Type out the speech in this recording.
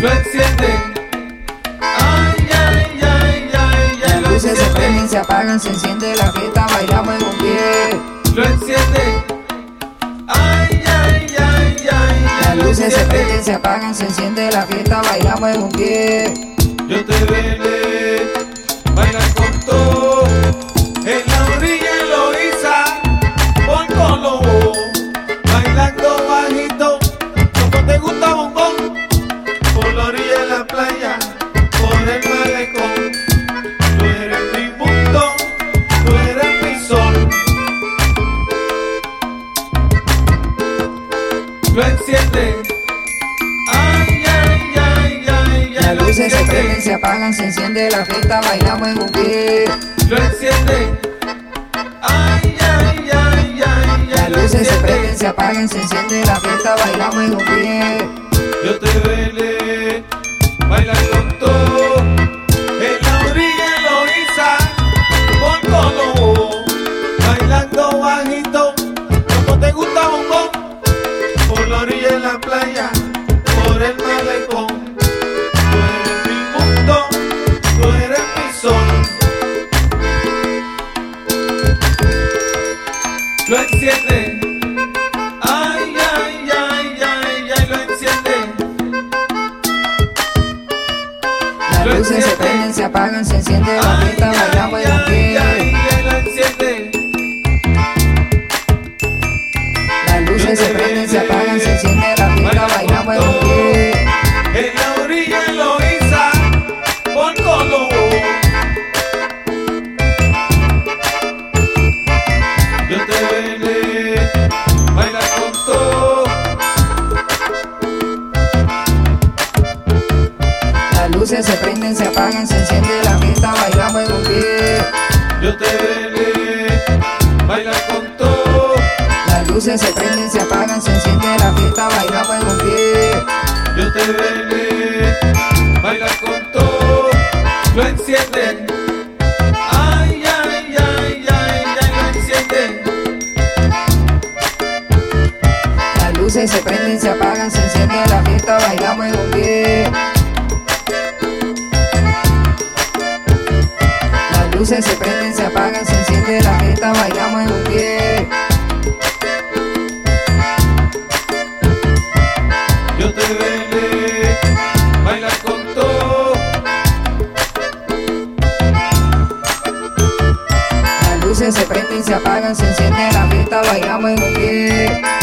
lo enciende. Ay, ay, ay, ay, ay, Las luces se prenden, se apagan, se enciende la fiesta, bailamos en un pie. lo enciende. Ay, ay, ay, ay, ay, Las luces se prenden, se apagan, se enciende la fiesta, bailamos en un pie. Yo te veré luces se enciende. prenden, se apagan, se enciende la fiesta, bailamos en un pie. lo enciende. Ay, ay, ay, ay, ay, Las lo luces se prenden, se apagan, se enciende la fiesta, bailamos en un pie. Yo te veré bailar con todo en la orilla Eloísa, por Colobo, bailando bajito, como te gusta bombón, por la orilla de la playa, por el malecón. Lo enciende. Ay, ay, ay, ay, ay, lo enciende. Las luces se prenden, se apagan, se enciende la fiesta, bailamos en luces se prenden, se apagan, se enciende la fiesta, bailamos en un pie. Yo te veré bailar con todo. Las luces se prenden, se apagan, se enciende la fiesta, bailamos en un pie. Yo te veré bailar con todo. Lo enciende. Ay, ay, ay, ay, ay, lo enciende. Las luces se prenden, se apagan, se enciende la fiesta, bailamos en un pie. Luces se prenden, se apagan, se enciende la fiesta, bailamos en un pie. Yo te veré bailar con todo. Las luces se prenden, se apagan, se enciende la fiesta, bailamos en un pie.